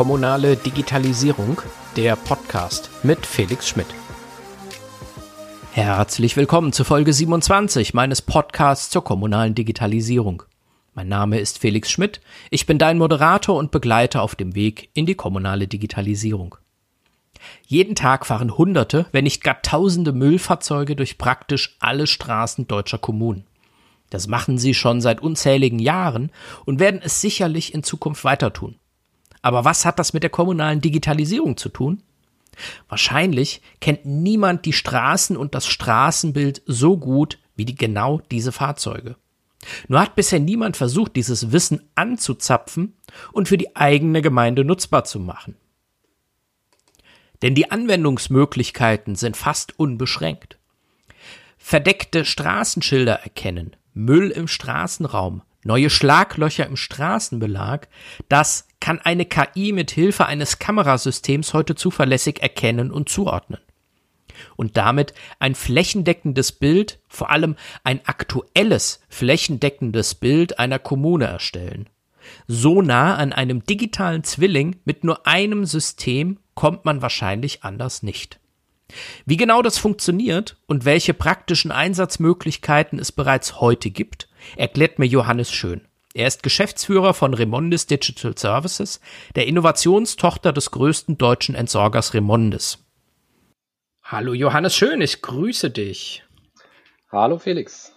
Kommunale Digitalisierung, der Podcast mit Felix Schmidt. Herzlich willkommen zu Folge 27 meines Podcasts zur kommunalen Digitalisierung. Mein Name ist Felix Schmidt, ich bin dein Moderator und Begleiter auf dem Weg in die kommunale Digitalisierung. Jeden Tag fahren Hunderte, wenn nicht gar Tausende Müllfahrzeuge durch praktisch alle Straßen deutscher Kommunen. Das machen sie schon seit unzähligen Jahren und werden es sicherlich in Zukunft weiter tun. Aber was hat das mit der kommunalen Digitalisierung zu tun? Wahrscheinlich kennt niemand die Straßen und das Straßenbild so gut wie die genau diese Fahrzeuge. Nur hat bisher niemand versucht, dieses Wissen anzuzapfen und für die eigene Gemeinde nutzbar zu machen. Denn die Anwendungsmöglichkeiten sind fast unbeschränkt. Verdeckte Straßenschilder erkennen, Müll im Straßenraum, neue Schlaglöcher im Straßenbelag, das kann eine KI mit Hilfe eines Kamerasystems heute zuverlässig erkennen und zuordnen. Und damit ein flächendeckendes Bild, vor allem ein aktuelles flächendeckendes Bild einer Kommune erstellen. So nah an einem digitalen Zwilling mit nur einem System kommt man wahrscheinlich anders nicht. Wie genau das funktioniert und welche praktischen Einsatzmöglichkeiten es bereits heute gibt, erklärt mir Johannes Schön. Er ist Geschäftsführer von Remondis Digital Services, der Innovationstochter des größten deutschen Entsorgers Remondis. Hallo Johannes Schön, ich grüße dich. Hallo Felix.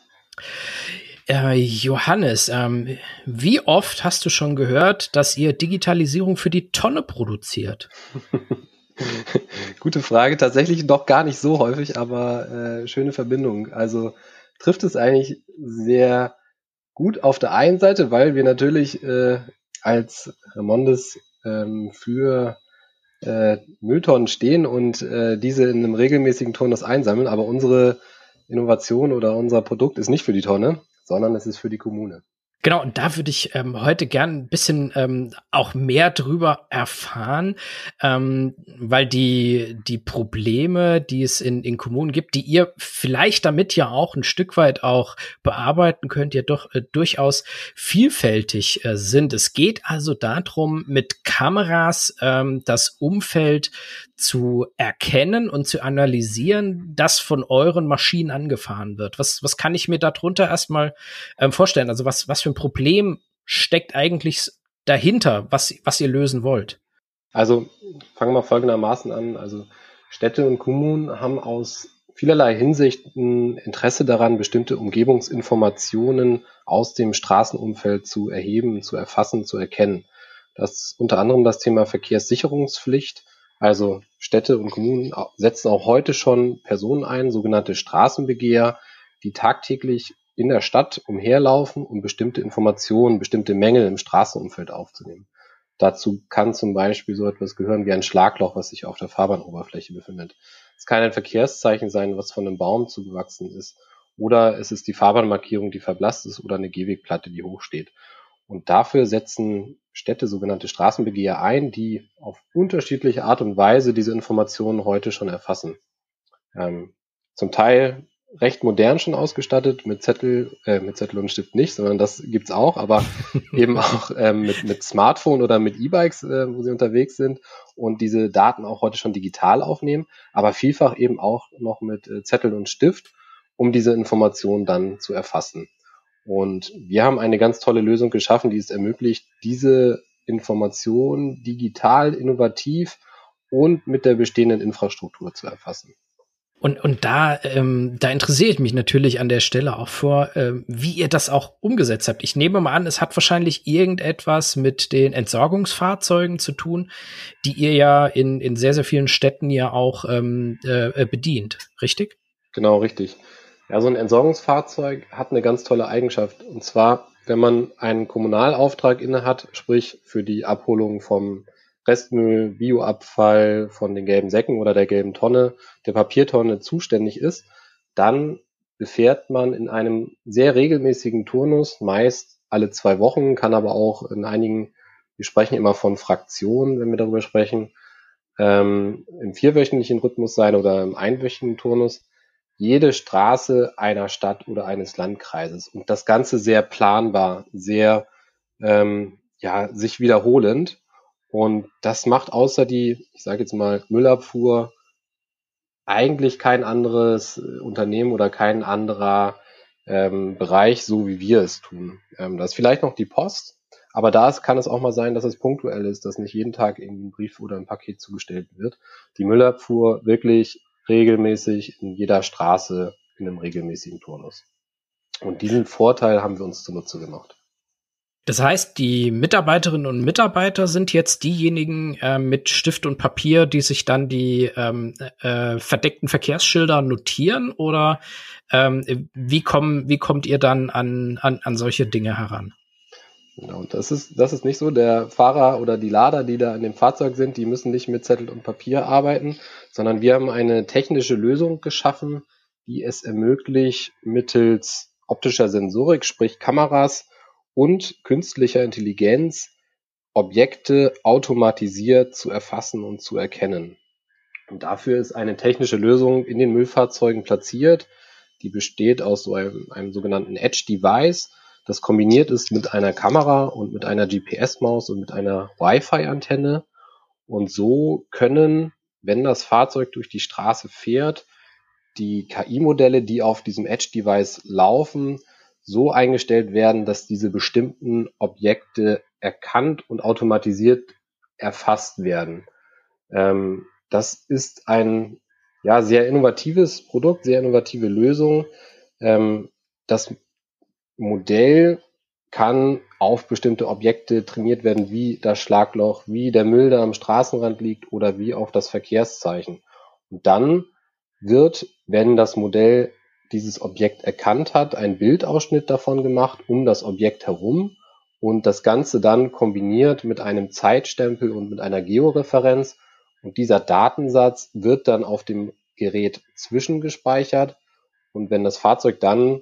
Äh, Johannes, ähm, wie oft hast du schon gehört, dass ihr Digitalisierung für die Tonne produziert? Gute Frage. Tatsächlich noch gar nicht so häufig, aber äh, schöne Verbindung. Also trifft es eigentlich sehr gut auf der einen Seite, weil wir natürlich äh, als Remondes ähm, für äh, Mülltonnen stehen und äh, diese in einem regelmäßigen Turnus einsammeln, aber unsere Innovation oder unser Produkt ist nicht für die Tonne, sondern es ist für die Kommune. Genau, und da würde ich ähm, heute gern ein bisschen ähm, auch mehr drüber erfahren, ähm, weil die, die Probleme, die es in, in Kommunen gibt, die ihr vielleicht damit ja auch ein Stück weit auch bearbeiten könnt, ja doch äh, durchaus vielfältig äh, sind. Es geht also darum, mit Kameras ähm, das Umfeld zu erkennen und zu analysieren, das von euren Maschinen angefahren wird. Was, was kann ich mir darunter erstmal ähm, vorstellen? Also was, was für ein Problem steckt eigentlich dahinter, was, was ihr lösen wollt? Also fangen wir folgendermaßen an. Also Städte und Kommunen haben aus vielerlei Hinsichten Interesse daran, bestimmte Umgebungsinformationen aus dem Straßenumfeld zu erheben, zu erfassen, zu erkennen. Das ist unter anderem das Thema Verkehrssicherungspflicht. Also Städte und Kommunen setzen auch heute schon Personen ein, sogenannte Straßenbegeher, die tagtäglich in der Stadt umherlaufen, um bestimmte Informationen, bestimmte Mängel im Straßenumfeld aufzunehmen. Dazu kann zum Beispiel so etwas gehören wie ein Schlagloch, was sich auf der Fahrbahnoberfläche befindet. Es kann ein Verkehrszeichen sein, was von einem Baum zugewachsen ist. Oder es ist die Fahrbahnmarkierung, die verblasst ist, oder eine Gehwegplatte, die hochsteht. Und dafür setzen Städte sogenannte Straßenbegeher ein, die auf unterschiedliche Art und Weise diese Informationen heute schon erfassen. Ähm, zum Teil recht modern schon ausgestattet, mit Zettel, äh, mit Zettel und Stift nicht, sondern das gibt's auch, aber eben auch ähm, mit, mit Smartphone oder mit E-Bikes, äh, wo sie unterwegs sind und diese Daten auch heute schon digital aufnehmen, aber vielfach eben auch noch mit äh, Zettel und Stift, um diese Informationen dann zu erfassen. Und wir haben eine ganz tolle Lösung geschaffen, die es ermöglicht, diese Informationen digital, innovativ und mit der bestehenden Infrastruktur zu erfassen. Und, und da, ähm, da interessiere ich mich natürlich an der Stelle auch vor, äh, wie ihr das auch umgesetzt habt. Ich nehme mal an, es hat wahrscheinlich irgendetwas mit den Entsorgungsfahrzeugen zu tun, die ihr ja in, in sehr, sehr vielen Städten ja auch ähm, äh, bedient, richtig? Genau, richtig. Ja, so ein Entsorgungsfahrzeug hat eine ganz tolle Eigenschaft. Und zwar, wenn man einen Kommunalauftrag inne hat, sprich für die Abholung vom Restmüll, Bioabfall, von den gelben Säcken oder der gelben Tonne, der Papiertonne zuständig ist, dann befährt man in einem sehr regelmäßigen Turnus, meist alle zwei Wochen, kann aber auch in einigen, wir sprechen immer von Fraktionen, wenn wir darüber sprechen, ähm, im vierwöchentlichen Rhythmus sein oder im einwöchigen Turnus, jede Straße einer Stadt oder eines Landkreises und das Ganze sehr planbar, sehr ähm, ja, sich wiederholend. Und das macht außer die, ich sage jetzt mal, Müllabfuhr eigentlich kein anderes äh, Unternehmen oder kein anderer ähm, Bereich, so wie wir es tun. Ähm, da ist vielleicht noch die Post, aber da ist, kann es auch mal sein, dass es punktuell ist, dass nicht jeden Tag irgendwie ein Brief oder ein Paket zugestellt wird. Die Müllabfuhr wirklich regelmäßig in jeder Straße in einem regelmäßigen Turnus. Und diesen Vorteil haben wir uns zunutze gemacht. Das heißt, die Mitarbeiterinnen und Mitarbeiter sind jetzt diejenigen äh, mit Stift und Papier, die sich dann die ähm, äh, verdeckten Verkehrsschilder notieren oder ähm, wie, kommen, wie kommt ihr dann an, an, an solche Dinge heran? Genau, das ist, das ist nicht so. Der Fahrer oder die Lader, die da in dem Fahrzeug sind, die müssen nicht mit Zettel und Papier arbeiten, sondern wir haben eine technische Lösung geschaffen, die es ermöglicht, mittels optischer Sensorik, sprich Kameras, und künstlicher Intelligenz Objekte automatisiert zu erfassen und zu erkennen. Und dafür ist eine technische Lösung in den Müllfahrzeugen platziert. Die besteht aus so einem, einem sogenannten Edge Device, das kombiniert ist mit einer Kamera und mit einer GPS-Maus und mit einer Wi-Fi-Antenne. Und so können, wenn das Fahrzeug durch die Straße fährt, die KI-Modelle, die auf diesem Edge-Device laufen, so eingestellt werden, dass diese bestimmten Objekte erkannt und automatisiert erfasst werden. Ähm, das ist ein ja, sehr innovatives Produkt, sehr innovative Lösung. Ähm, das Modell kann auf bestimmte Objekte trainiert werden, wie das Schlagloch, wie der Müll, der am Straßenrand liegt oder wie auf das Verkehrszeichen. Und dann wird, wenn das Modell dieses Objekt erkannt hat, einen Bildausschnitt davon gemacht um das Objekt herum und das Ganze dann kombiniert mit einem Zeitstempel und mit einer Georeferenz. Und dieser Datensatz wird dann auf dem Gerät zwischengespeichert. Und wenn das Fahrzeug dann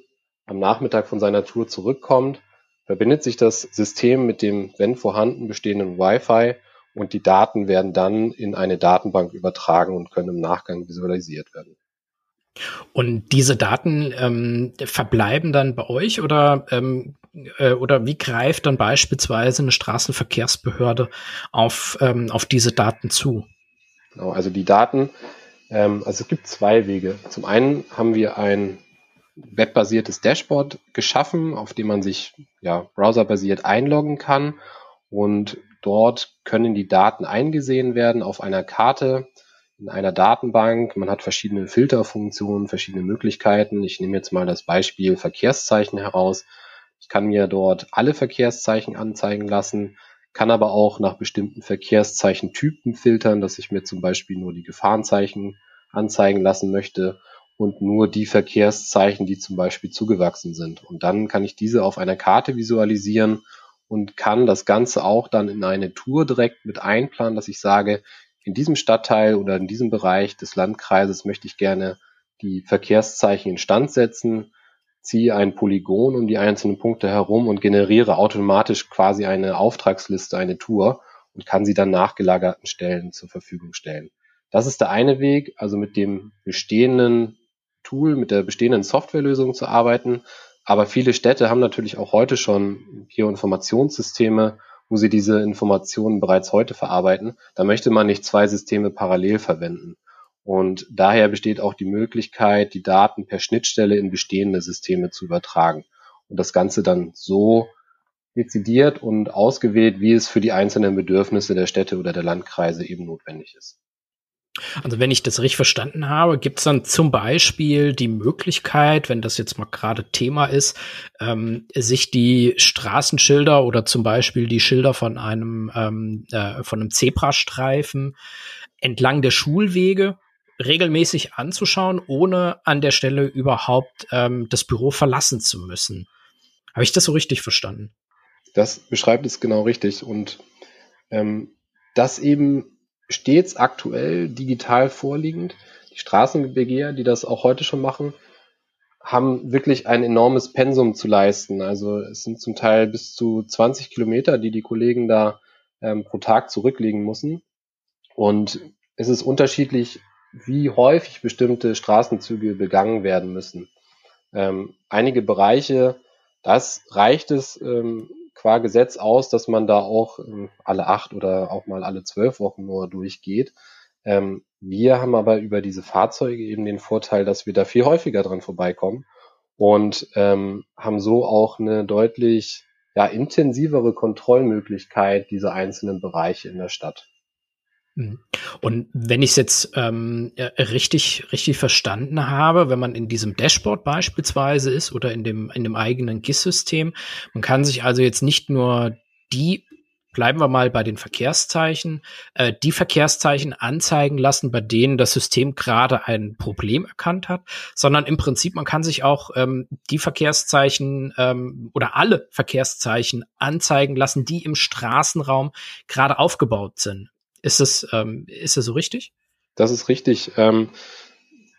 am Nachmittag von seiner Tour zurückkommt, verbindet sich das System mit dem, wenn vorhanden, bestehenden Wi-Fi und die Daten werden dann in eine Datenbank übertragen und können im Nachgang visualisiert werden. Und diese Daten ähm, verbleiben dann bei euch oder, ähm, äh, oder wie greift dann beispielsweise eine Straßenverkehrsbehörde auf, ähm, auf diese Daten zu? Genau, also die Daten, ähm, also es gibt zwei Wege. Zum einen haben wir ein webbasiertes Dashboard geschaffen, auf dem man sich ja, browserbasiert einloggen kann und dort können die Daten eingesehen werden auf einer Karte in einer Datenbank. Man hat verschiedene Filterfunktionen, verschiedene Möglichkeiten. Ich nehme jetzt mal das Beispiel Verkehrszeichen heraus. Ich kann mir dort alle Verkehrszeichen anzeigen lassen, kann aber auch nach bestimmten Verkehrszeichen-Typen filtern, dass ich mir zum Beispiel nur die Gefahrenzeichen anzeigen lassen möchte und nur die Verkehrszeichen, die zum Beispiel zugewachsen sind. Und dann kann ich diese auf einer Karte visualisieren und kann das Ganze auch dann in eine Tour direkt mit einplanen, dass ich sage, in diesem Stadtteil oder in diesem Bereich des Landkreises möchte ich gerne die Verkehrszeichen instand setzen, ziehe ein Polygon um die einzelnen Punkte herum und generiere automatisch quasi eine Auftragsliste, eine Tour und kann sie dann nachgelagerten Stellen zur Verfügung stellen. Das ist der eine Weg, also mit dem bestehenden Tool, mit der bestehenden Softwarelösung zu arbeiten. Aber viele Städte haben natürlich auch heute schon Geoinformationssysteme, wo sie diese Informationen bereits heute verarbeiten, da möchte man nicht zwei Systeme parallel verwenden. Und daher besteht auch die Möglichkeit, die Daten per Schnittstelle in bestehende Systeme zu übertragen und das Ganze dann so dezidiert und ausgewählt, wie es für die einzelnen Bedürfnisse der Städte oder der Landkreise eben notwendig ist. Also wenn ich das richtig verstanden habe, gibt es dann zum Beispiel die Möglichkeit, wenn das jetzt mal gerade Thema ist, ähm, sich die Straßenschilder oder zum Beispiel die Schilder von einem ähm, äh, von einem Zebrastreifen entlang der Schulwege regelmäßig anzuschauen, ohne an der Stelle überhaupt ähm, das Büro verlassen zu müssen. Habe ich das so richtig verstanden? Das beschreibt es genau richtig und ähm, das eben stets aktuell digital vorliegend. Die Straßenbegeher, die das auch heute schon machen, haben wirklich ein enormes Pensum zu leisten. Also es sind zum Teil bis zu 20 Kilometer, die die Kollegen da ähm, pro Tag zurücklegen müssen. Und es ist unterschiedlich, wie häufig bestimmte Straßenzüge begangen werden müssen. Ähm, einige Bereiche, das reicht es ähm, qua Gesetz aus, dass man da auch ähm, alle acht oder auch mal alle zwölf Wochen nur durchgeht. Ähm, wir haben aber über diese Fahrzeuge eben den Vorteil, dass wir da viel häufiger dran vorbeikommen und ähm, haben so auch eine deutlich ja, intensivere Kontrollmöglichkeit dieser einzelnen Bereiche in der Stadt. Mhm. Und wenn ich es jetzt ähm, richtig, richtig verstanden habe, wenn man in diesem Dashboard beispielsweise ist oder in dem, in dem eigenen GIS-System, man kann sich also jetzt nicht nur die bleiben wir mal bei den Verkehrszeichen, äh, die Verkehrszeichen anzeigen lassen, bei denen das System gerade ein Problem erkannt hat, sondern im Prinzip, man kann sich auch ähm, die Verkehrszeichen ähm, oder alle Verkehrszeichen anzeigen lassen, die im Straßenraum gerade aufgebaut sind. Ist es, ähm, ist es so richtig? Das ist richtig. Ähm,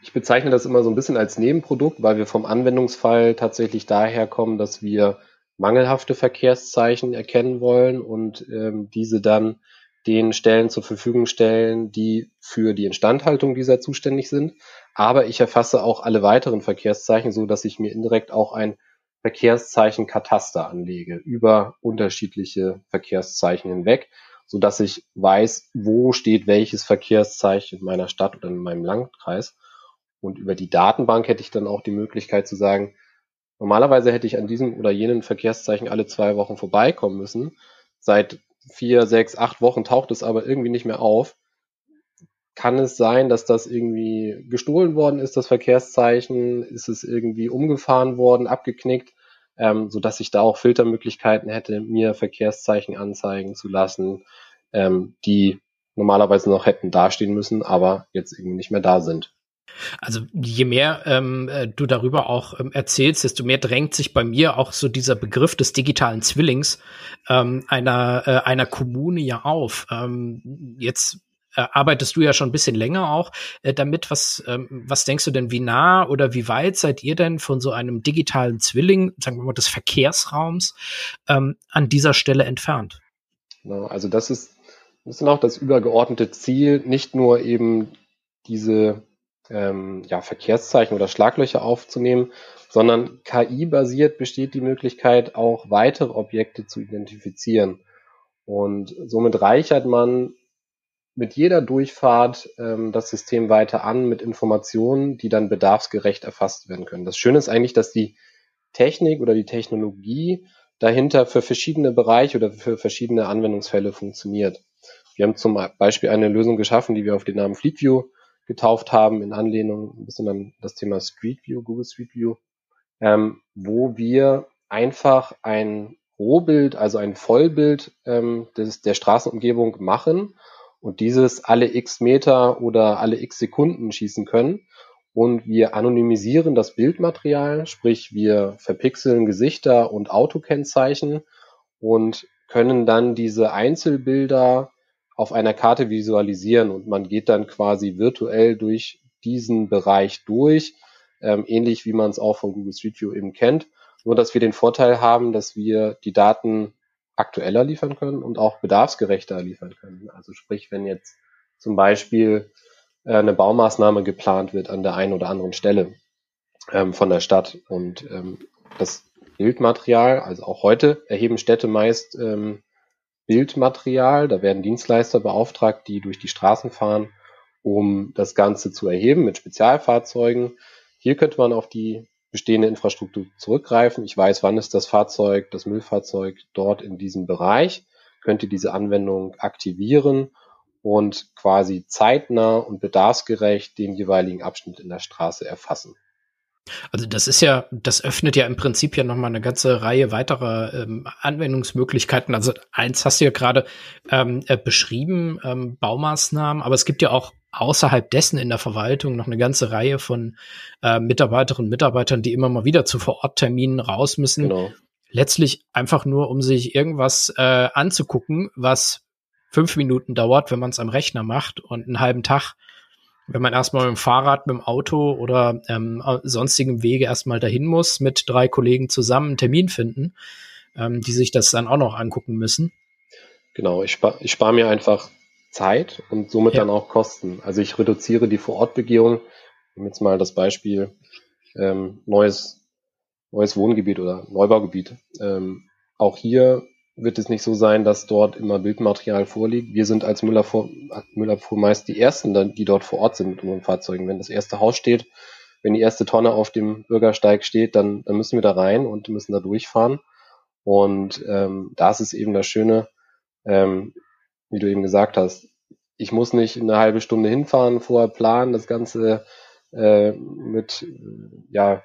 ich bezeichne das immer so ein bisschen als Nebenprodukt, weil wir vom Anwendungsfall tatsächlich daher kommen, dass wir mangelhafte Verkehrszeichen erkennen wollen und ähm, diese dann den Stellen zur Verfügung stellen, die für die Instandhaltung dieser zuständig sind. Aber ich erfasse auch alle weiteren Verkehrszeichen, so dass ich mir indirekt auch ein Verkehrszeichen-Kataster anlege über unterschiedliche Verkehrszeichen hinweg, so dass ich weiß, wo steht welches Verkehrszeichen in meiner Stadt oder in meinem Landkreis. Und über die Datenbank hätte ich dann auch die Möglichkeit zu sagen, Normalerweise hätte ich an diesem oder jenen Verkehrszeichen alle zwei Wochen vorbeikommen müssen. Seit vier, sechs, acht Wochen taucht es aber irgendwie nicht mehr auf. Kann es sein, dass das irgendwie gestohlen worden ist, das Verkehrszeichen? Ist es irgendwie umgefahren worden, abgeknickt? Ähm, so dass ich da auch Filtermöglichkeiten hätte, mir Verkehrszeichen anzeigen zu lassen, ähm, die normalerweise noch hätten dastehen müssen, aber jetzt irgendwie nicht mehr da sind. Also je mehr ähm, äh, du darüber auch ähm, erzählst, desto mehr drängt sich bei mir auch so dieser Begriff des digitalen Zwillings ähm, einer, äh, einer Kommune ja auf. Ähm, jetzt äh, arbeitest du ja schon ein bisschen länger auch äh, damit. Was, ähm, was denkst du denn, wie nah oder wie weit seid ihr denn von so einem digitalen Zwilling, sagen wir mal, des Verkehrsraums ähm, an dieser Stelle entfernt? Genau, also das ist, das ist auch das übergeordnete Ziel, nicht nur eben diese ähm, ja, Verkehrszeichen oder Schlaglöcher aufzunehmen, sondern KI-basiert besteht die Möglichkeit, auch weitere Objekte zu identifizieren. Und somit reichert man mit jeder Durchfahrt ähm, das System weiter an mit Informationen, die dann bedarfsgerecht erfasst werden können. Das Schöne ist eigentlich, dass die Technik oder die Technologie dahinter für verschiedene Bereiche oder für verschiedene Anwendungsfälle funktioniert. Wir haben zum Beispiel eine Lösung geschaffen, die wir auf den Namen Fleet View getauft haben, in Anlehnung ein bisschen an das Thema Street View, Google Street View, ähm, wo wir einfach ein Rohbild, also ein Vollbild ähm, des, der Straßenumgebung machen und dieses alle x Meter oder alle x Sekunden schießen können. Und wir anonymisieren das Bildmaterial, sprich wir verpixeln Gesichter und Autokennzeichen und können dann diese Einzelbilder auf einer Karte visualisieren und man geht dann quasi virtuell durch diesen Bereich durch, ähm, ähnlich wie man es auch von Google Street View eben kennt. Nur, dass wir den Vorteil haben, dass wir die Daten aktueller liefern können und auch bedarfsgerechter liefern können. Also sprich, wenn jetzt zum Beispiel äh, eine Baumaßnahme geplant wird an der einen oder anderen Stelle ähm, von der Stadt und ähm, das Bildmaterial, also auch heute erheben Städte meist ähm, Bildmaterial. Da werden Dienstleister beauftragt, die durch die Straßen fahren, um das Ganze zu erheben mit Spezialfahrzeugen. Hier könnte man auf die bestehende Infrastruktur zurückgreifen. Ich weiß, wann ist das Fahrzeug, das Müllfahrzeug dort in diesem Bereich, könnte diese Anwendung aktivieren und quasi zeitnah und bedarfsgerecht den jeweiligen Abschnitt in der Straße erfassen. Also das ist ja, das öffnet ja im Prinzip ja nochmal eine ganze Reihe weiterer ähm, Anwendungsmöglichkeiten. Also eins hast du ja gerade ähm, äh, beschrieben, ähm, Baumaßnahmen, aber es gibt ja auch außerhalb dessen in der Verwaltung noch eine ganze Reihe von äh, Mitarbeiterinnen und Mitarbeitern, die immer mal wieder zu Vorortterminen raus müssen. Genau. Letztlich einfach nur, um sich irgendwas äh, anzugucken, was fünf Minuten dauert, wenn man es am Rechner macht und einen halben Tag wenn man erstmal mit dem Fahrrad, mit dem Auto oder ähm, sonstigem Wege erstmal dahin muss, mit drei Kollegen zusammen einen Termin finden, ähm, die sich das dann auch noch angucken müssen. Genau, ich spare ich spar mir einfach Zeit und somit ja. dann auch Kosten. Also ich reduziere die Vorortbegehung. Jetzt mal das Beispiel ähm, neues, neues Wohngebiet oder Neubaugebiet. Ähm, auch hier wird es nicht so sein, dass dort immer Bildmaterial vorliegt. Wir sind als Müller, Müller meist die Ersten, die dort vor Ort sind mit unseren Fahrzeugen. Wenn das erste Haus steht, wenn die erste Tonne auf dem Bürgersteig steht, dann, dann müssen wir da rein und müssen da durchfahren. Und ähm, da ist es eben das Schöne, ähm, wie du eben gesagt hast, ich muss nicht eine halbe Stunde hinfahren, vorher planen, das Ganze äh, mit ja,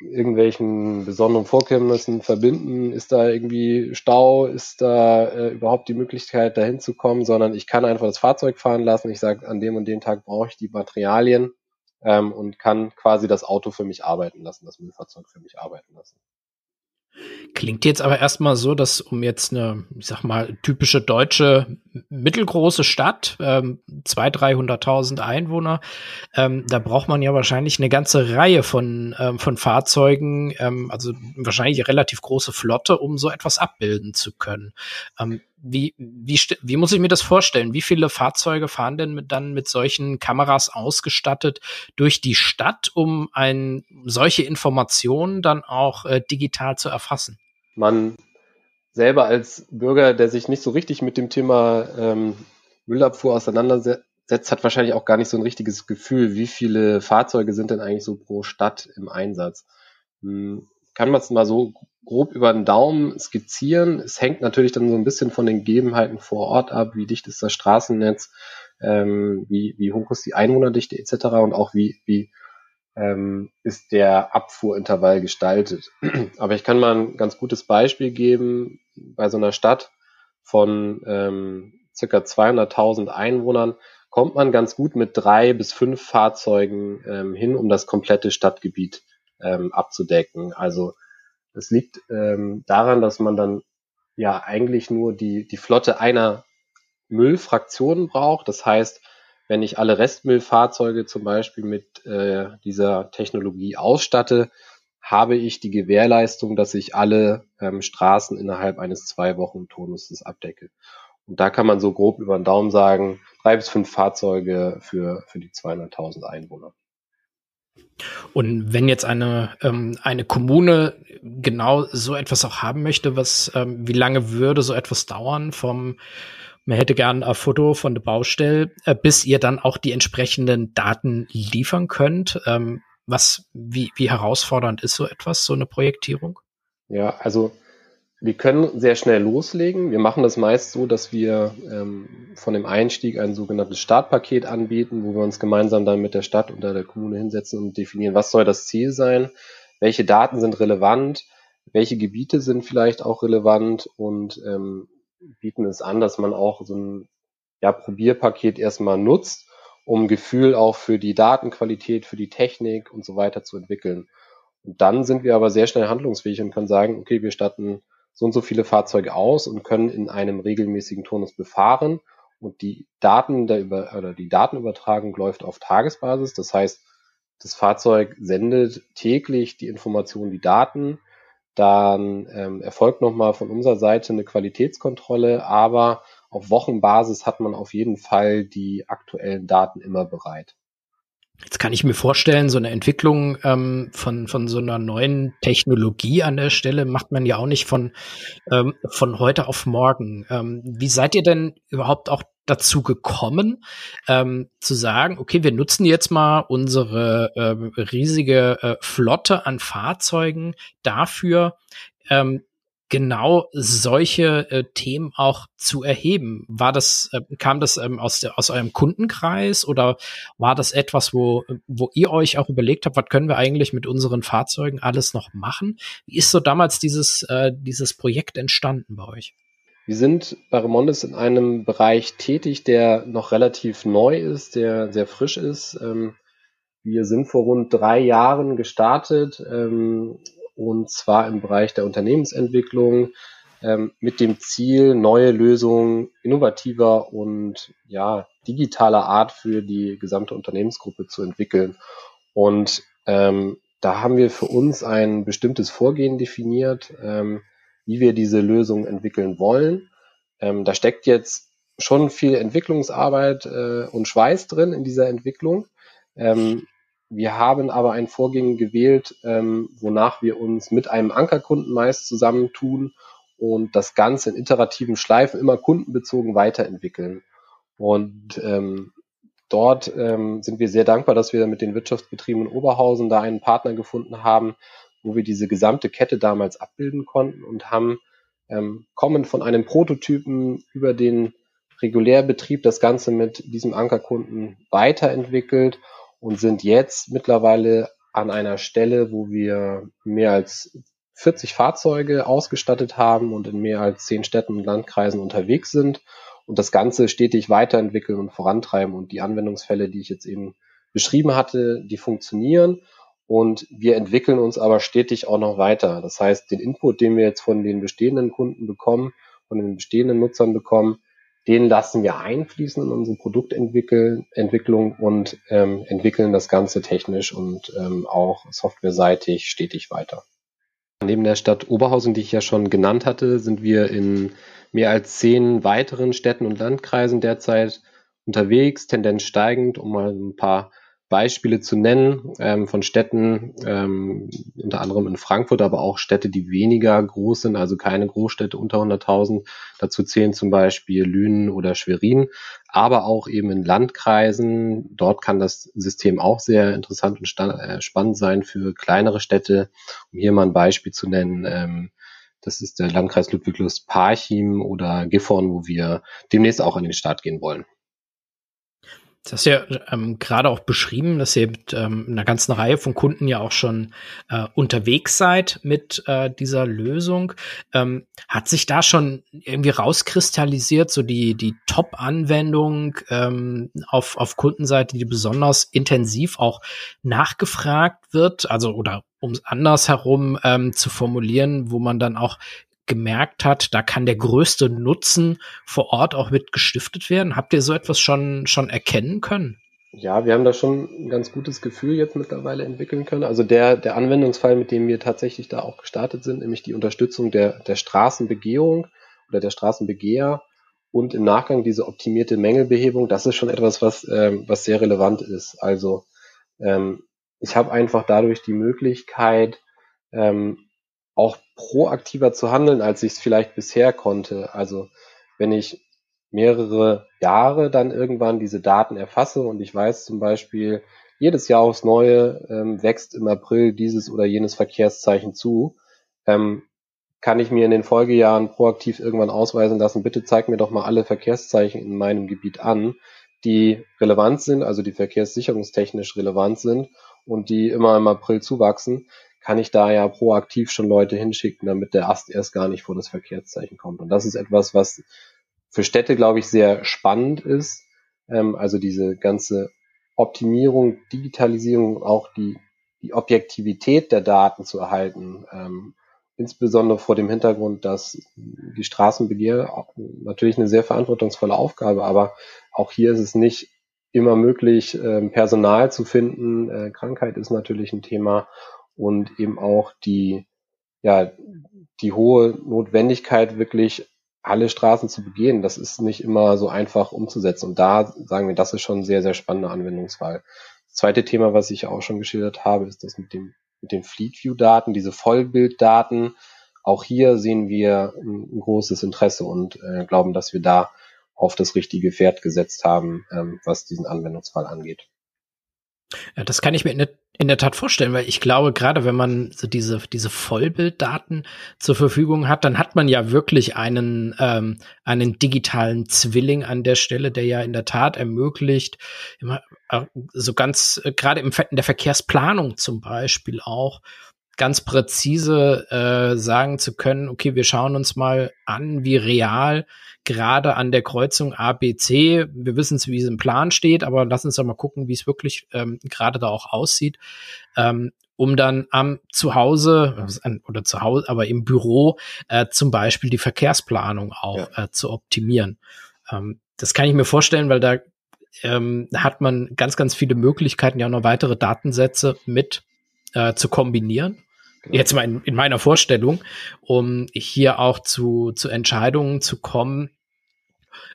irgendwelchen besonderen Vorkommnissen verbinden. Ist da irgendwie Stau? Ist da äh, überhaupt die Möglichkeit, dahin zu kommen? Sondern ich kann einfach das Fahrzeug fahren lassen. Ich sage, an dem und dem Tag brauche ich die Materialien ähm, und kann quasi das Auto für mich arbeiten lassen, das Müllfahrzeug für mich arbeiten lassen. Klingt jetzt aber erstmal so, dass um jetzt eine, ich sag mal, typische deutsche mittelgroße Stadt, ähm, 200.000, 300.000 Einwohner, ähm, da braucht man ja wahrscheinlich eine ganze Reihe von, ähm, von Fahrzeugen, ähm, also wahrscheinlich eine relativ große Flotte, um so etwas abbilden zu können. Ähm, wie, wie, wie muss ich mir das vorstellen? Wie viele Fahrzeuge fahren denn mit, dann mit solchen Kameras ausgestattet durch die Stadt, um ein, solche Informationen dann auch äh, digital zu erfassen? Man selber als Bürger, der sich nicht so richtig mit dem Thema ähm, Müllabfuhr auseinandersetzt, hat wahrscheinlich auch gar nicht so ein richtiges Gefühl, wie viele Fahrzeuge sind denn eigentlich so pro Stadt im Einsatz. Hm, kann man es mal so grob über den Daumen skizzieren. Es hängt natürlich dann so ein bisschen von den Gegebenheiten vor Ort ab, wie dicht ist das Straßennetz, ähm, wie, wie hoch ist die Einwohnerdichte etc. und auch wie, wie ähm, ist der Abfuhrintervall gestaltet. Aber ich kann mal ein ganz gutes Beispiel geben. Bei so einer Stadt von ähm, circa 200.000 Einwohnern kommt man ganz gut mit drei bis fünf Fahrzeugen ähm, hin, um das komplette Stadtgebiet ähm, abzudecken. Also es liegt ähm, daran, dass man dann ja eigentlich nur die, die Flotte einer Müllfraktion braucht. Das heißt, wenn ich alle Restmüllfahrzeuge zum Beispiel mit äh, dieser Technologie ausstatte, habe ich die Gewährleistung, dass ich alle ähm, Straßen innerhalb eines zwei Wochen Turnuses abdecke. Und da kann man so grob über den Daumen sagen, drei bis fünf Fahrzeuge für, für die 200.000 Einwohner. Und wenn jetzt eine, ähm, eine Kommune genau so etwas auch haben möchte, was, ähm, wie lange würde so etwas dauern vom, man hätte gern ein Foto von der Baustelle, äh, bis ihr dann auch die entsprechenden Daten liefern könnt? Ähm, was, wie, wie herausfordernd ist so etwas, so eine Projektierung? Ja, also wir können sehr schnell loslegen. Wir machen das meist so, dass wir ähm, von dem Einstieg ein sogenanntes Startpaket anbieten, wo wir uns gemeinsam dann mit der Stadt oder der Kommune hinsetzen und definieren, was soll das Ziel sein, welche Daten sind relevant, welche Gebiete sind vielleicht auch relevant und ähm, bieten es an, dass man auch so ein ja, Probierpaket erstmal nutzt, um Gefühl auch für die Datenqualität, für die Technik und so weiter zu entwickeln. Und dann sind wir aber sehr schnell handlungsfähig und können sagen, okay, wir statten so und so viele Fahrzeuge aus und können in einem regelmäßigen Turnus befahren. Und die Daten der Über oder die Datenübertragung läuft auf Tagesbasis. Das heißt, das Fahrzeug sendet täglich die Informationen, die Daten. Dann ähm, erfolgt nochmal von unserer Seite eine Qualitätskontrolle, aber auf Wochenbasis hat man auf jeden Fall die aktuellen Daten immer bereit. Jetzt kann ich mir vorstellen, so eine Entwicklung ähm, von, von so einer neuen Technologie an der Stelle macht man ja auch nicht von, ähm, von heute auf morgen. Ähm, wie seid ihr denn überhaupt auch dazu gekommen, ähm, zu sagen, okay, wir nutzen jetzt mal unsere ähm, riesige äh, Flotte an Fahrzeugen dafür, ähm, genau solche äh, Themen auch zu erheben? War das, äh, kam das ähm, aus, der, aus eurem Kundenkreis oder war das etwas, wo, wo ihr euch auch überlegt habt, was können wir eigentlich mit unseren Fahrzeugen alles noch machen? Wie ist so damals dieses, äh, dieses Projekt entstanden bei euch? Wir sind bei Remondes in einem Bereich tätig, der noch relativ neu ist, der sehr frisch ist. Ähm, wir sind vor rund drei Jahren gestartet ähm, und zwar im Bereich der Unternehmensentwicklung ähm, mit dem Ziel, neue Lösungen innovativer und ja, digitaler Art für die gesamte Unternehmensgruppe zu entwickeln. Und ähm, da haben wir für uns ein bestimmtes Vorgehen definiert, ähm, wie wir diese Lösung entwickeln wollen. Ähm, da steckt jetzt schon viel Entwicklungsarbeit äh, und Schweiß drin in dieser Entwicklung. Ähm, wir haben aber ein Vorgehen gewählt, ähm, wonach wir uns mit einem Ankerkunden meist zusammentun und das Ganze in iterativen Schleifen immer kundenbezogen weiterentwickeln. Und ähm, dort ähm, sind wir sehr dankbar, dass wir mit den Wirtschaftsbetrieben in Oberhausen da einen Partner gefunden haben, wo wir diese gesamte Kette damals abbilden konnten und haben ähm, kommend von einem Prototypen über den Regulärbetrieb das Ganze mit diesem Ankerkunden weiterentwickelt und sind jetzt mittlerweile an einer Stelle, wo wir mehr als 40 Fahrzeuge ausgestattet haben und in mehr als zehn Städten und Landkreisen unterwegs sind und das Ganze stetig weiterentwickeln und vorantreiben. Und die Anwendungsfälle, die ich jetzt eben beschrieben hatte, die funktionieren. Und wir entwickeln uns aber stetig auch noch weiter. Das heißt, den Input, den wir jetzt von den bestehenden Kunden bekommen, von den bestehenden Nutzern bekommen, den lassen wir einfließen in unsere Produktentwicklung und ähm, entwickeln das Ganze technisch und ähm, auch softwareseitig stetig weiter. Neben der Stadt Oberhausen, die ich ja schon genannt hatte, sind wir in mehr als zehn weiteren Städten und Landkreisen derzeit unterwegs, Tendenz steigend, um mal ein paar Beispiele zu nennen ähm, von Städten, ähm, unter anderem in Frankfurt, aber auch Städte, die weniger groß sind, also keine Großstädte unter 100.000. Dazu zählen zum Beispiel Lünen oder Schwerin, aber auch eben in Landkreisen. Dort kann das System auch sehr interessant und äh, spannend sein für kleinere Städte. Um hier mal ein Beispiel zu nennen, ähm, das ist der Landkreis Ludwigslust-Parchim oder Gifhorn, wo wir demnächst auch an den Start gehen wollen. Das hast ja ähm, gerade auch beschrieben, dass ihr mit ähm, einer ganzen Reihe von Kunden ja auch schon äh, unterwegs seid mit äh, dieser Lösung. Ähm, hat sich da schon irgendwie rauskristallisiert, so die, die Top-Anwendung ähm, auf, auf Kundenseite, die besonders intensiv auch nachgefragt wird, also oder um es andersherum ähm, zu formulieren, wo man dann auch gemerkt hat, da kann der größte Nutzen vor Ort auch mit gestiftet werden? Habt ihr so etwas schon, schon erkennen können? Ja, wir haben da schon ein ganz gutes Gefühl jetzt mittlerweile entwickeln können. Also der, der Anwendungsfall, mit dem wir tatsächlich da auch gestartet sind, nämlich die Unterstützung der, der Straßenbegehung oder der Straßenbegeher und im Nachgang diese optimierte Mängelbehebung, das ist schon etwas, was, ähm, was sehr relevant ist. Also ähm, ich habe einfach dadurch die Möglichkeit, ähm, auch proaktiver zu handeln, als ich es vielleicht bisher konnte. Also wenn ich mehrere Jahre dann irgendwann diese Daten erfasse und ich weiß zum Beispiel, jedes Jahr aufs Neue ähm, wächst im April dieses oder jenes Verkehrszeichen zu, ähm, kann ich mir in den Folgejahren proaktiv irgendwann ausweisen lassen, bitte zeig mir doch mal alle Verkehrszeichen in meinem Gebiet an, die relevant sind, also die verkehrssicherungstechnisch relevant sind und die immer im April zuwachsen, kann ich da ja proaktiv schon Leute hinschicken, damit der Ast erst gar nicht vor das Verkehrszeichen kommt. Und das ist etwas, was für Städte, glaube ich, sehr spannend ist. Ähm, also diese ganze Optimierung, Digitalisierung, auch die, die Objektivität der Daten zu erhalten. Ähm, insbesondere vor dem Hintergrund, dass die Straßenbegehr natürlich eine sehr verantwortungsvolle Aufgabe, aber auch hier ist es nicht immer möglich, ähm, Personal zu finden. Äh, Krankheit ist natürlich ein Thema und eben auch die, ja, die hohe Notwendigkeit, wirklich alle Straßen zu begehen. Das ist nicht immer so einfach umzusetzen. Und da sagen wir, das ist schon ein sehr, sehr spannender Anwendungsfall. Das zweite Thema, was ich auch schon geschildert habe, ist das mit dem, mit den Fleet View Daten, diese Vollbilddaten. Auch hier sehen wir ein, ein großes Interesse und äh, glauben, dass wir da auf das richtige Pferd gesetzt haben, ähm, was diesen Anwendungsfall angeht. Ja, das kann ich mir in der, Tat vorstellen, weil ich glaube, gerade wenn man so diese, diese Vollbilddaten zur Verfügung hat, dann hat man ja wirklich einen, ähm, einen digitalen Zwilling an der Stelle, der ja in der Tat ermöglicht, immer, äh, so ganz, äh, gerade im, in der Verkehrsplanung zum Beispiel auch, ganz präzise äh, sagen zu können, okay, wir schauen uns mal an, wie real gerade an der Kreuzung ABC, wir wissen es, wie es im Plan steht, aber lass uns doch mal gucken, wie es wirklich ähm, gerade da auch aussieht, ähm, um dann am Zuhause oder zu Hause, aber im Büro äh, zum Beispiel die Verkehrsplanung auch ja. äh, zu optimieren. Ähm, das kann ich mir vorstellen, weil da ähm, hat man ganz, ganz viele Möglichkeiten, ja auch noch weitere Datensätze mit äh, zu kombinieren jetzt mal in, in, meiner Vorstellung, um hier auch zu, zu Entscheidungen zu kommen,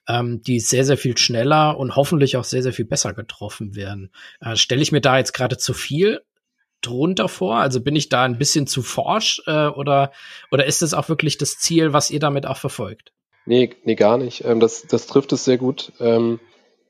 ähm, die sehr, sehr viel schneller und hoffentlich auch sehr, sehr viel besser getroffen werden. Äh, Stelle ich mir da jetzt gerade zu viel drunter vor? Also bin ich da ein bisschen zu forsch äh, oder, oder ist es auch wirklich das Ziel, was ihr damit auch verfolgt? Nee, nee, gar nicht. Ähm, das, das trifft es sehr gut. Ähm,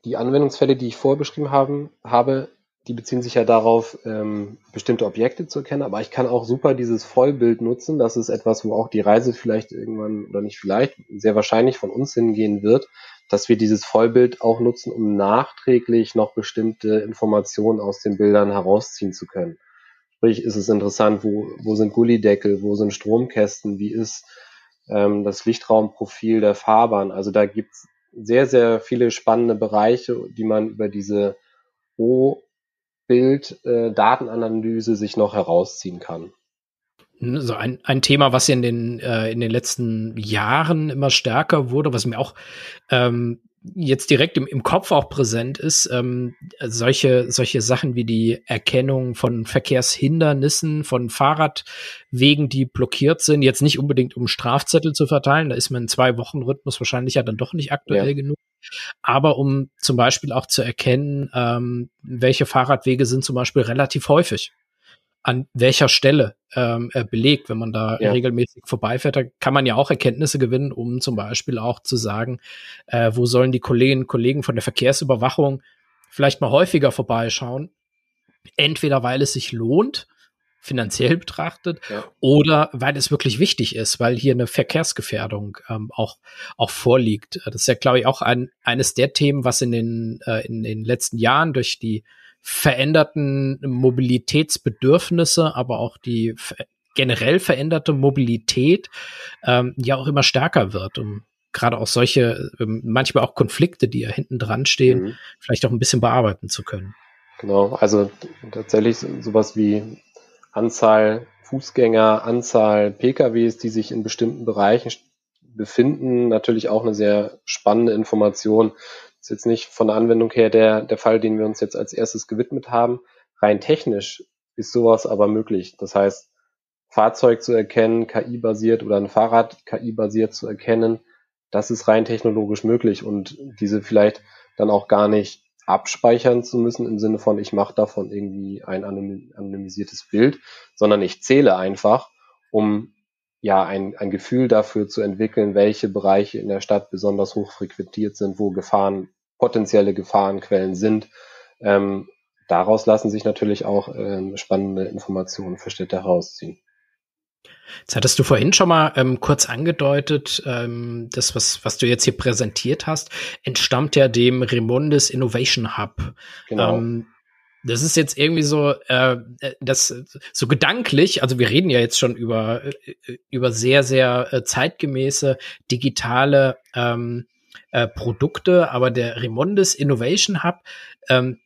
die Anwendungsfälle, die ich vorbeschrieben haben, habe, die beziehen sich ja darauf, ähm, bestimmte Objekte zu erkennen, aber ich kann auch super dieses Vollbild nutzen. Das ist etwas, wo auch die Reise vielleicht irgendwann oder nicht vielleicht, sehr wahrscheinlich von uns hingehen wird, dass wir dieses Vollbild auch nutzen, um nachträglich noch bestimmte Informationen aus den Bildern herausziehen zu können. Sprich, ist es interessant, wo, wo sind Gullideckel, wo sind Stromkästen, wie ist ähm, das Lichtraumprofil der Fahrbahn. Also da gibt's sehr, sehr viele spannende Bereiche, die man über diese O Bild-Datenanalyse äh, sich noch herausziehen kann. So ein, ein Thema, was in den, äh, in den letzten Jahren immer stärker wurde, was mir auch ähm, jetzt direkt im, im Kopf auch präsent ist, ähm, solche, solche Sachen wie die Erkennung von Verkehrshindernissen, von Fahrradwegen, die blockiert sind, jetzt nicht unbedingt um Strafzettel zu verteilen, da ist man in zwei Wochen Rhythmus wahrscheinlich ja dann doch nicht aktuell ja. genug, aber um zum Beispiel auch zu erkennen, ähm, welche Fahrradwege sind zum Beispiel relativ häufig an welcher Stelle ähm, äh, belegt. Wenn man da ja. regelmäßig vorbeifährt, da kann man ja auch Erkenntnisse gewinnen, um zum Beispiel auch zu sagen, äh, wo sollen die Kolleginnen und Kollegen von der Verkehrsüberwachung vielleicht mal häufiger vorbeischauen. Entweder weil es sich lohnt, finanziell betrachtet, ja. oder weil es wirklich wichtig ist, weil hier eine Verkehrsgefährdung ähm, auch, auch vorliegt. Das ist ja, glaube ich, auch ein, eines der Themen, was in den, äh, in den letzten Jahren durch die veränderten Mobilitätsbedürfnisse, aber auch die generell veränderte Mobilität ähm, ja auch immer stärker wird, um gerade auch solche, ähm, manchmal auch Konflikte, die ja hinten dran stehen, mhm. vielleicht auch ein bisschen bearbeiten zu können. Genau, also tatsächlich sowas wie Anzahl Fußgänger, Anzahl PKWs, die sich in bestimmten Bereichen befinden, natürlich auch eine sehr spannende Information, ist jetzt nicht von der Anwendung her der, der Fall, den wir uns jetzt als erstes gewidmet haben. Rein technisch ist sowas aber möglich. Das heißt, Fahrzeug zu erkennen, KI-basiert oder ein Fahrrad KI-basiert zu erkennen, das ist rein technologisch möglich und diese vielleicht dann auch gar nicht abspeichern zu müssen im Sinne von, ich mache davon irgendwie ein anonymisiertes Bild, sondern ich zähle einfach, um ja ein, ein Gefühl dafür zu entwickeln, welche Bereiche in der Stadt besonders hoch frequentiert sind, wo Gefahren, potenzielle Gefahrenquellen sind. Ähm, daraus lassen sich natürlich auch ähm, spannende Informationen für Städte herausziehen. Jetzt hattest du vorhin schon mal ähm, kurz angedeutet, ähm, das, was, was du jetzt hier präsentiert hast, entstammt ja dem Remondis Innovation Hub. Genau. Ähm, das ist jetzt irgendwie so, äh, das so gedanklich. Also wir reden ja jetzt schon über äh, über sehr sehr äh, zeitgemäße digitale ähm, äh, Produkte, aber der Remondis Innovation Hub, ähm,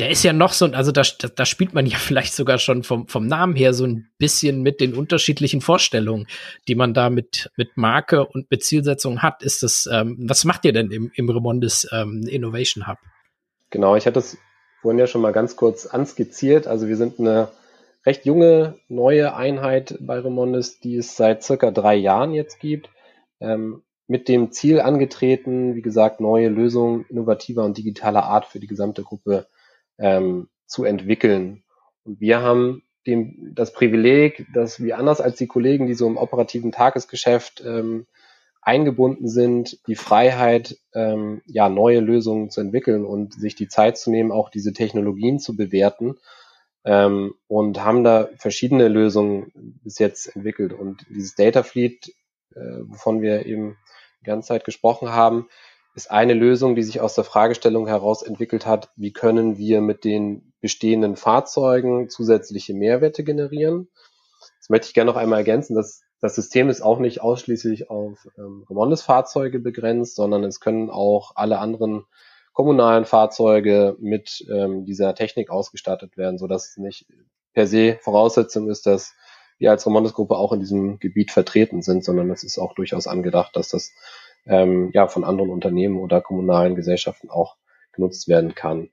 der ist ja noch so, also da, da spielt man ja vielleicht sogar schon vom, vom Namen her so ein bisschen mit den unterschiedlichen Vorstellungen, die man da mit, mit Marke und mit Zielsetzung hat. Ist das, ähm, was macht ihr denn im, im Remondis ähm, Innovation Hub? Genau, ich hatte es vorhin ja schon mal ganz kurz anskizziert. Also wir sind eine recht junge, neue Einheit bei Remondis, die es seit circa drei Jahren jetzt gibt. Ähm, mit dem Ziel angetreten, wie gesagt, neue Lösungen innovativer und digitaler Art für die gesamte Gruppe ähm, zu entwickeln. Und wir haben dem, das Privileg, dass wir anders als die Kollegen, die so im operativen Tagesgeschäft ähm, eingebunden sind, die Freiheit, ähm, ja, neue Lösungen zu entwickeln und sich die Zeit zu nehmen, auch diese Technologien zu bewerten. Ähm, und haben da verschiedene Lösungen bis jetzt entwickelt. Und dieses Data Fleet, äh, wovon wir eben die ganze Zeit gesprochen haben, ist eine Lösung, die sich aus der Fragestellung heraus entwickelt hat, wie können wir mit den bestehenden Fahrzeugen zusätzliche Mehrwerte generieren. Das möchte ich gerne noch einmal ergänzen, dass das System ist auch nicht ausschließlich auf ähm, Remondes-Fahrzeuge begrenzt, sondern es können auch alle anderen kommunalen Fahrzeuge mit ähm, dieser Technik ausgestattet werden, so dass es nicht per se Voraussetzung ist, dass wir als Remondes-Gruppe auch in diesem Gebiet vertreten sind, sondern es ist auch durchaus angedacht, dass das ähm, ja von anderen Unternehmen oder kommunalen Gesellschaften auch genutzt werden kann.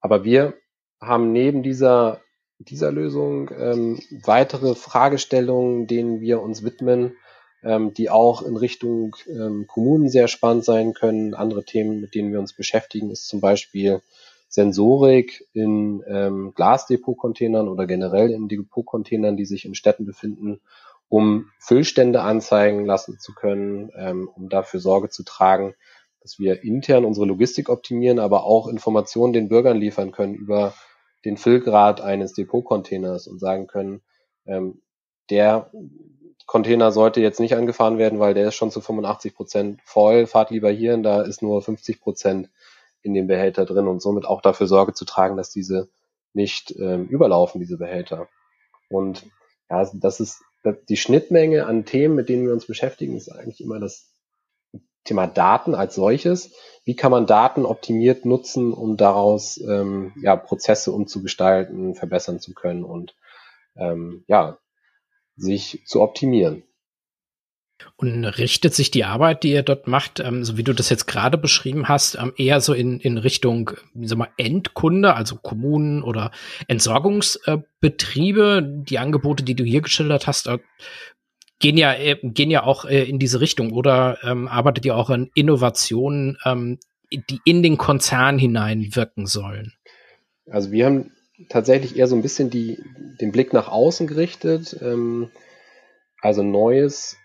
Aber wir haben neben dieser dieser Lösung ähm, weitere Fragestellungen, denen wir uns widmen, ähm, die auch in Richtung ähm, Kommunen sehr spannend sein können. Andere Themen, mit denen wir uns beschäftigen, ist zum Beispiel Sensorik in ähm, Glasdepotcontainern oder generell in Depotcontainern, die sich in Städten befinden, um Füllstände anzeigen lassen zu können, ähm, um dafür Sorge zu tragen, dass wir intern unsere Logistik optimieren, aber auch Informationen den Bürgern liefern können über den Füllgrad eines Depotcontainers und sagen können, ähm, der Container sollte jetzt nicht angefahren werden, weil der ist schon zu 85 Prozent voll. Fahrt lieber hier, und da ist nur 50 Prozent in dem Behälter drin und somit auch dafür Sorge zu tragen, dass diese nicht ähm, überlaufen, diese Behälter. Und ja, das ist die Schnittmenge an Themen, mit denen wir uns beschäftigen, ist eigentlich immer das Thema Daten als solches. Wie kann man Daten optimiert nutzen, um daraus ähm, ja, Prozesse umzugestalten, verbessern zu können und ähm, ja, sich zu optimieren. Und richtet sich die Arbeit, die ihr dort macht, ähm, so wie du das jetzt gerade beschrieben hast, ähm, eher so in, in Richtung wie sag mal, Endkunde, also Kommunen oder Entsorgungsbetriebe? Die Angebote, die du hier geschildert hast, äh, gehen ja, äh, gehen ja auch äh, in diese Richtung oder ähm, arbeitet ihr auch an Innovationen, ähm, die in den Konzern hineinwirken sollen? Also wir haben tatsächlich eher so ein bisschen die, den Blick nach außen gerichtet, ähm, also Neues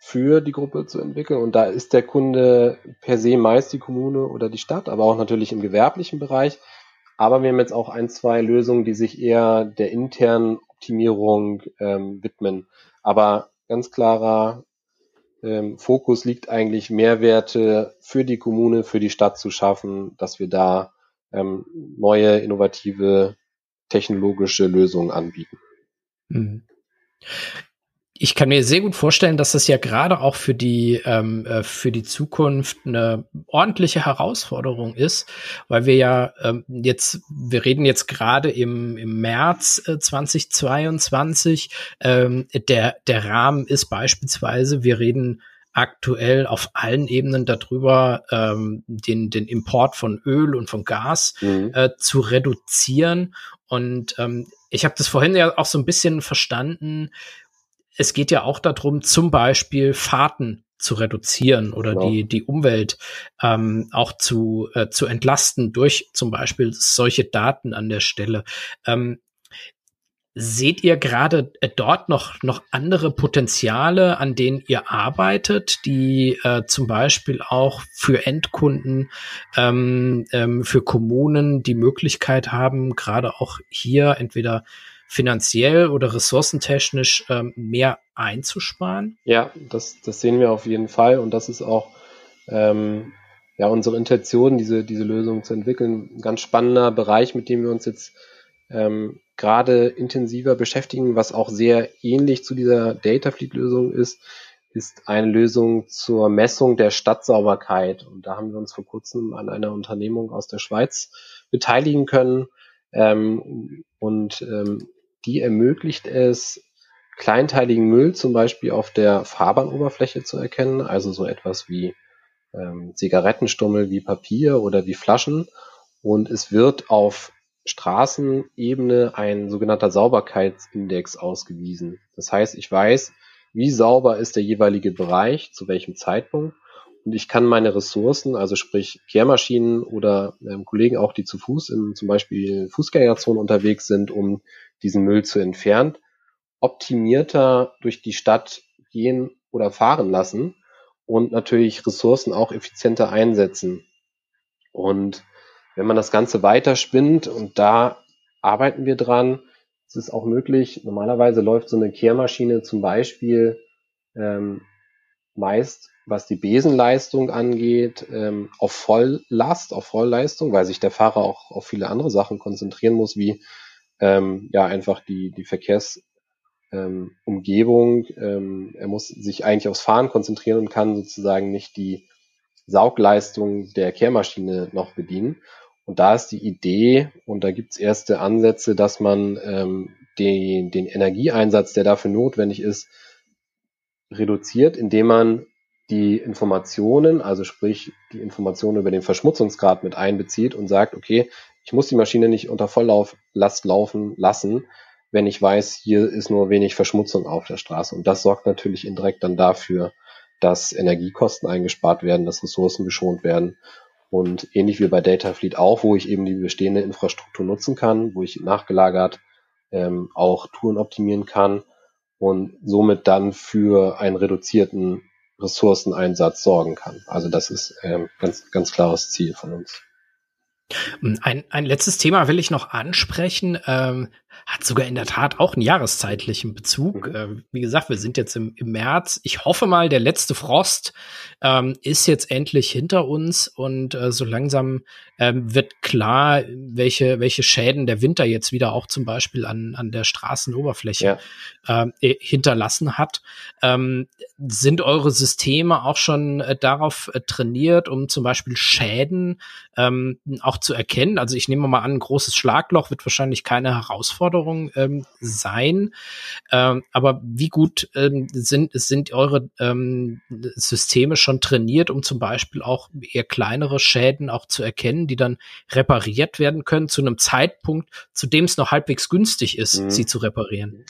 für die Gruppe zu entwickeln. Und da ist der Kunde per se meist die Kommune oder die Stadt, aber auch natürlich im gewerblichen Bereich. Aber wir haben jetzt auch ein, zwei Lösungen, die sich eher der internen Optimierung ähm, widmen. Aber ganz klarer ähm, Fokus liegt eigentlich, Mehrwerte für die Kommune, für die Stadt zu schaffen, dass wir da ähm, neue, innovative technologische Lösungen anbieten. Mhm ich kann mir sehr gut vorstellen, dass das ja gerade auch für die ähm, äh, für die Zukunft eine ordentliche Herausforderung ist, weil wir ja ähm, jetzt wir reden jetzt gerade im, im März äh, 2022 ähm, der der Rahmen ist beispielsweise wir reden aktuell auf allen Ebenen darüber, ähm, den, den Import von Öl und von Gas mhm. äh, zu reduzieren. Und ähm, ich habe das vorhin ja auch so ein bisschen verstanden es geht ja auch darum, zum Beispiel Fahrten zu reduzieren oder genau. die, die Umwelt ähm, auch zu, äh, zu entlasten durch zum Beispiel solche Daten an der Stelle. Ähm, Seht ihr gerade äh, dort noch, noch andere Potenziale, an denen ihr arbeitet, die äh, zum Beispiel auch für Endkunden, ähm, ähm, für Kommunen die Möglichkeit haben, gerade auch hier entweder finanziell oder ressourcentechnisch ähm, mehr einzusparen? Ja, das, das sehen wir auf jeden Fall und das ist auch ähm, ja unsere Intention, diese, diese Lösung zu entwickeln. Ein ganz spannender Bereich, mit dem wir uns jetzt ähm, gerade intensiver beschäftigen, was auch sehr ähnlich zu dieser Data Fleet Lösung ist, ist eine Lösung zur Messung der Stadtsauberkeit. Und da haben wir uns vor kurzem an einer Unternehmung aus der Schweiz beteiligen können. Ähm, und ähm, die ermöglicht es, kleinteiligen Müll zum Beispiel auf der Fahrbahnoberfläche zu erkennen, also so etwas wie ähm, Zigarettenstummel, wie Papier oder wie Flaschen. Und es wird auf Straßenebene ein sogenannter Sauberkeitsindex ausgewiesen. Das heißt, ich weiß, wie sauber ist der jeweilige Bereich, zu welchem Zeitpunkt. Und ich kann meine Ressourcen, also sprich Kehrmaschinen oder ähm, Kollegen auch, die zu Fuß in zum Beispiel Fußgängerzonen unterwegs sind, um diesen Müll zu entfernen, optimierter durch die Stadt gehen oder fahren lassen und natürlich Ressourcen auch effizienter einsetzen. Und wenn man das Ganze weiterspinnt und da arbeiten wir dran, ist es auch möglich, normalerweise läuft so eine Kehrmaschine zum Beispiel ähm, meist, was die Besenleistung angeht, ähm, auf Volllast, auf Vollleistung, weil sich der Fahrer auch auf viele andere Sachen konzentrieren muss, wie ähm, ja einfach die, die Verkehrsumgebung. Ähm, ähm, er muss sich eigentlich aufs Fahren konzentrieren und kann sozusagen nicht die Saugleistung der Kehrmaschine noch bedienen. Und da ist die Idee, und da gibt's erste Ansätze, dass man ähm, den, den Energieeinsatz, der dafür notwendig ist, reduziert, indem man die Informationen, also sprich die Informationen über den Verschmutzungsgrad mit einbezieht und sagt, okay, ich muss die Maschine nicht unter Volllast laufen lassen, wenn ich weiß, hier ist nur wenig Verschmutzung auf der Straße. Und das sorgt natürlich indirekt dann dafür, dass Energiekosten eingespart werden, dass Ressourcen geschont werden Und ähnlich wie bei Datafleet auch, wo ich eben die bestehende Infrastruktur nutzen kann, wo ich nachgelagert ähm, auch Touren optimieren kann und somit dann für einen reduzierten Ressourceneinsatz sorgen kann. Also das ist ähm, ganz, ganz klares Ziel von uns. Ein, ein letztes Thema will ich noch ansprechen. Ähm, hat sogar in der Tat auch einen jahreszeitlichen Bezug. Mhm. Äh, wie gesagt, wir sind jetzt im, im, März. Ich hoffe mal, der letzte Frost ähm, ist jetzt endlich hinter uns und äh, so langsam ähm, wird klar, welche, welche Schäden der Winter jetzt wieder auch zum Beispiel an, an der Straßenoberfläche ja. äh, hinterlassen hat. Ähm, sind eure Systeme auch schon äh, darauf äh, trainiert, um zum Beispiel Schäden ähm, auch zu erkennen? Also ich nehme mal an, ein großes Schlagloch wird wahrscheinlich keine Herausforderung ähm, sein. Ähm, aber wie gut ähm, sind, sind eure ähm, Systeme schon trainiert, um zum Beispiel auch eher kleinere Schäden auch zu erkennen, die dann repariert werden können zu einem Zeitpunkt, zu dem es noch halbwegs günstig ist, mhm. sie zu reparieren?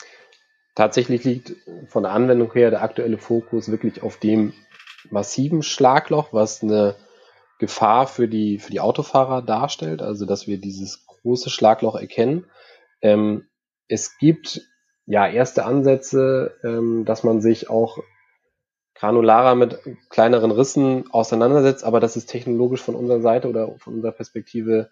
Tatsächlich liegt von der Anwendung her der aktuelle Fokus wirklich auf dem massiven Schlagloch, was eine Gefahr für die, für die Autofahrer darstellt, also dass wir dieses große Schlagloch erkennen. Ähm, es gibt ja erste Ansätze, ähm, dass man sich auch granularer mit kleineren Rissen auseinandersetzt, aber das ist technologisch von unserer Seite oder von unserer Perspektive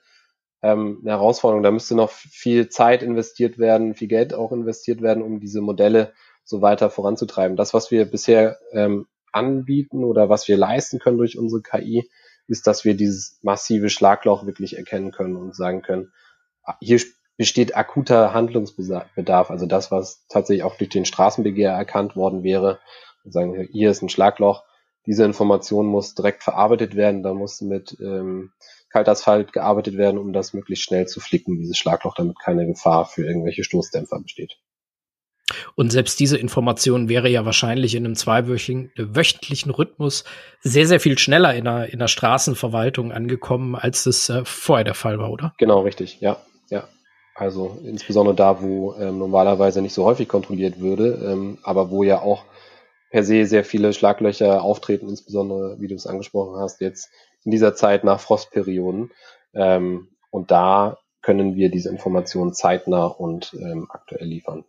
ähm, eine Herausforderung. Da müsste noch viel Zeit investiert werden, viel Geld auch investiert werden, um diese Modelle so weiter voranzutreiben. Das, was wir bisher ähm, anbieten oder was wir leisten können durch unsere KI, ist, dass wir dieses massive Schlagloch wirklich erkennen können und sagen können, hier besteht akuter Handlungsbedarf, also das, was tatsächlich auch durch den Straßenbegehr erkannt worden wäre, und sagen, hier ist ein Schlagloch, diese Information muss direkt verarbeitet werden, da muss mit ähm, Kaltasphalt gearbeitet werden, um das möglichst schnell zu flicken, dieses Schlagloch, damit keine Gefahr für irgendwelche Stoßdämpfer besteht. Und selbst diese Information wäre ja wahrscheinlich in einem zweiwöchentlichen Rhythmus sehr, sehr viel schneller in der, in der Straßenverwaltung angekommen, als das äh, vorher der Fall war, oder? Genau, richtig, ja. ja. Also insbesondere da, wo ähm, normalerweise nicht so häufig kontrolliert würde, ähm, aber wo ja auch per se sehr viele Schlaglöcher auftreten, insbesondere, wie du es angesprochen hast, jetzt in dieser Zeit nach Frostperioden. Ähm, und da können wir diese Informationen zeitnah und ähm, aktuell liefern.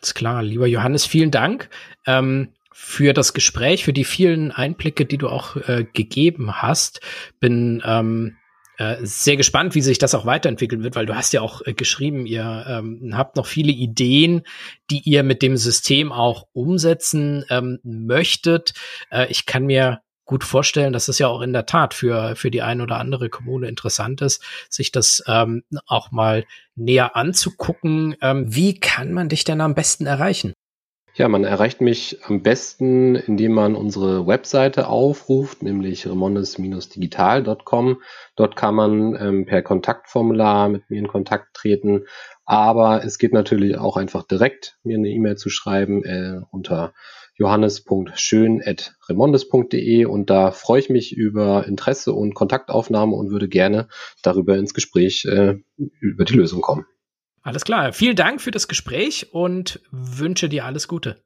Alles klar, lieber Johannes, vielen Dank ähm, für das Gespräch, für die vielen Einblicke, die du auch äh, gegeben hast. Bin ähm, äh, sehr gespannt, wie sich das auch weiterentwickeln wird, weil du hast ja auch äh, geschrieben, ihr ähm, habt noch viele Ideen, die ihr mit dem System auch umsetzen ähm, möchtet. Äh, ich kann mir gut vorstellen, dass es ja auch in der Tat für, für die eine oder andere Kommune interessant ist, sich das ähm, auch mal näher anzugucken. Ähm, wie kann man dich denn am besten erreichen? Ja, man erreicht mich am besten, indem man unsere Webseite aufruft, nämlich remondes-digital.com. Dort kann man ähm, per Kontaktformular mit mir in Kontakt treten. Aber es geht natürlich auch einfach direkt, mir eine E-Mail zu schreiben äh, unter johannes.schön.remondes.de und da freue ich mich über Interesse und Kontaktaufnahme und würde gerne darüber ins Gespräch äh, über die Lösung kommen. Alles klar. Vielen Dank für das Gespräch und wünsche dir alles Gute.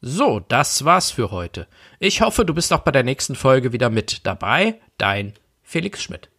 So, das war's für heute. Ich hoffe, du bist auch bei der nächsten Folge wieder mit dabei. Dein Felix Schmidt.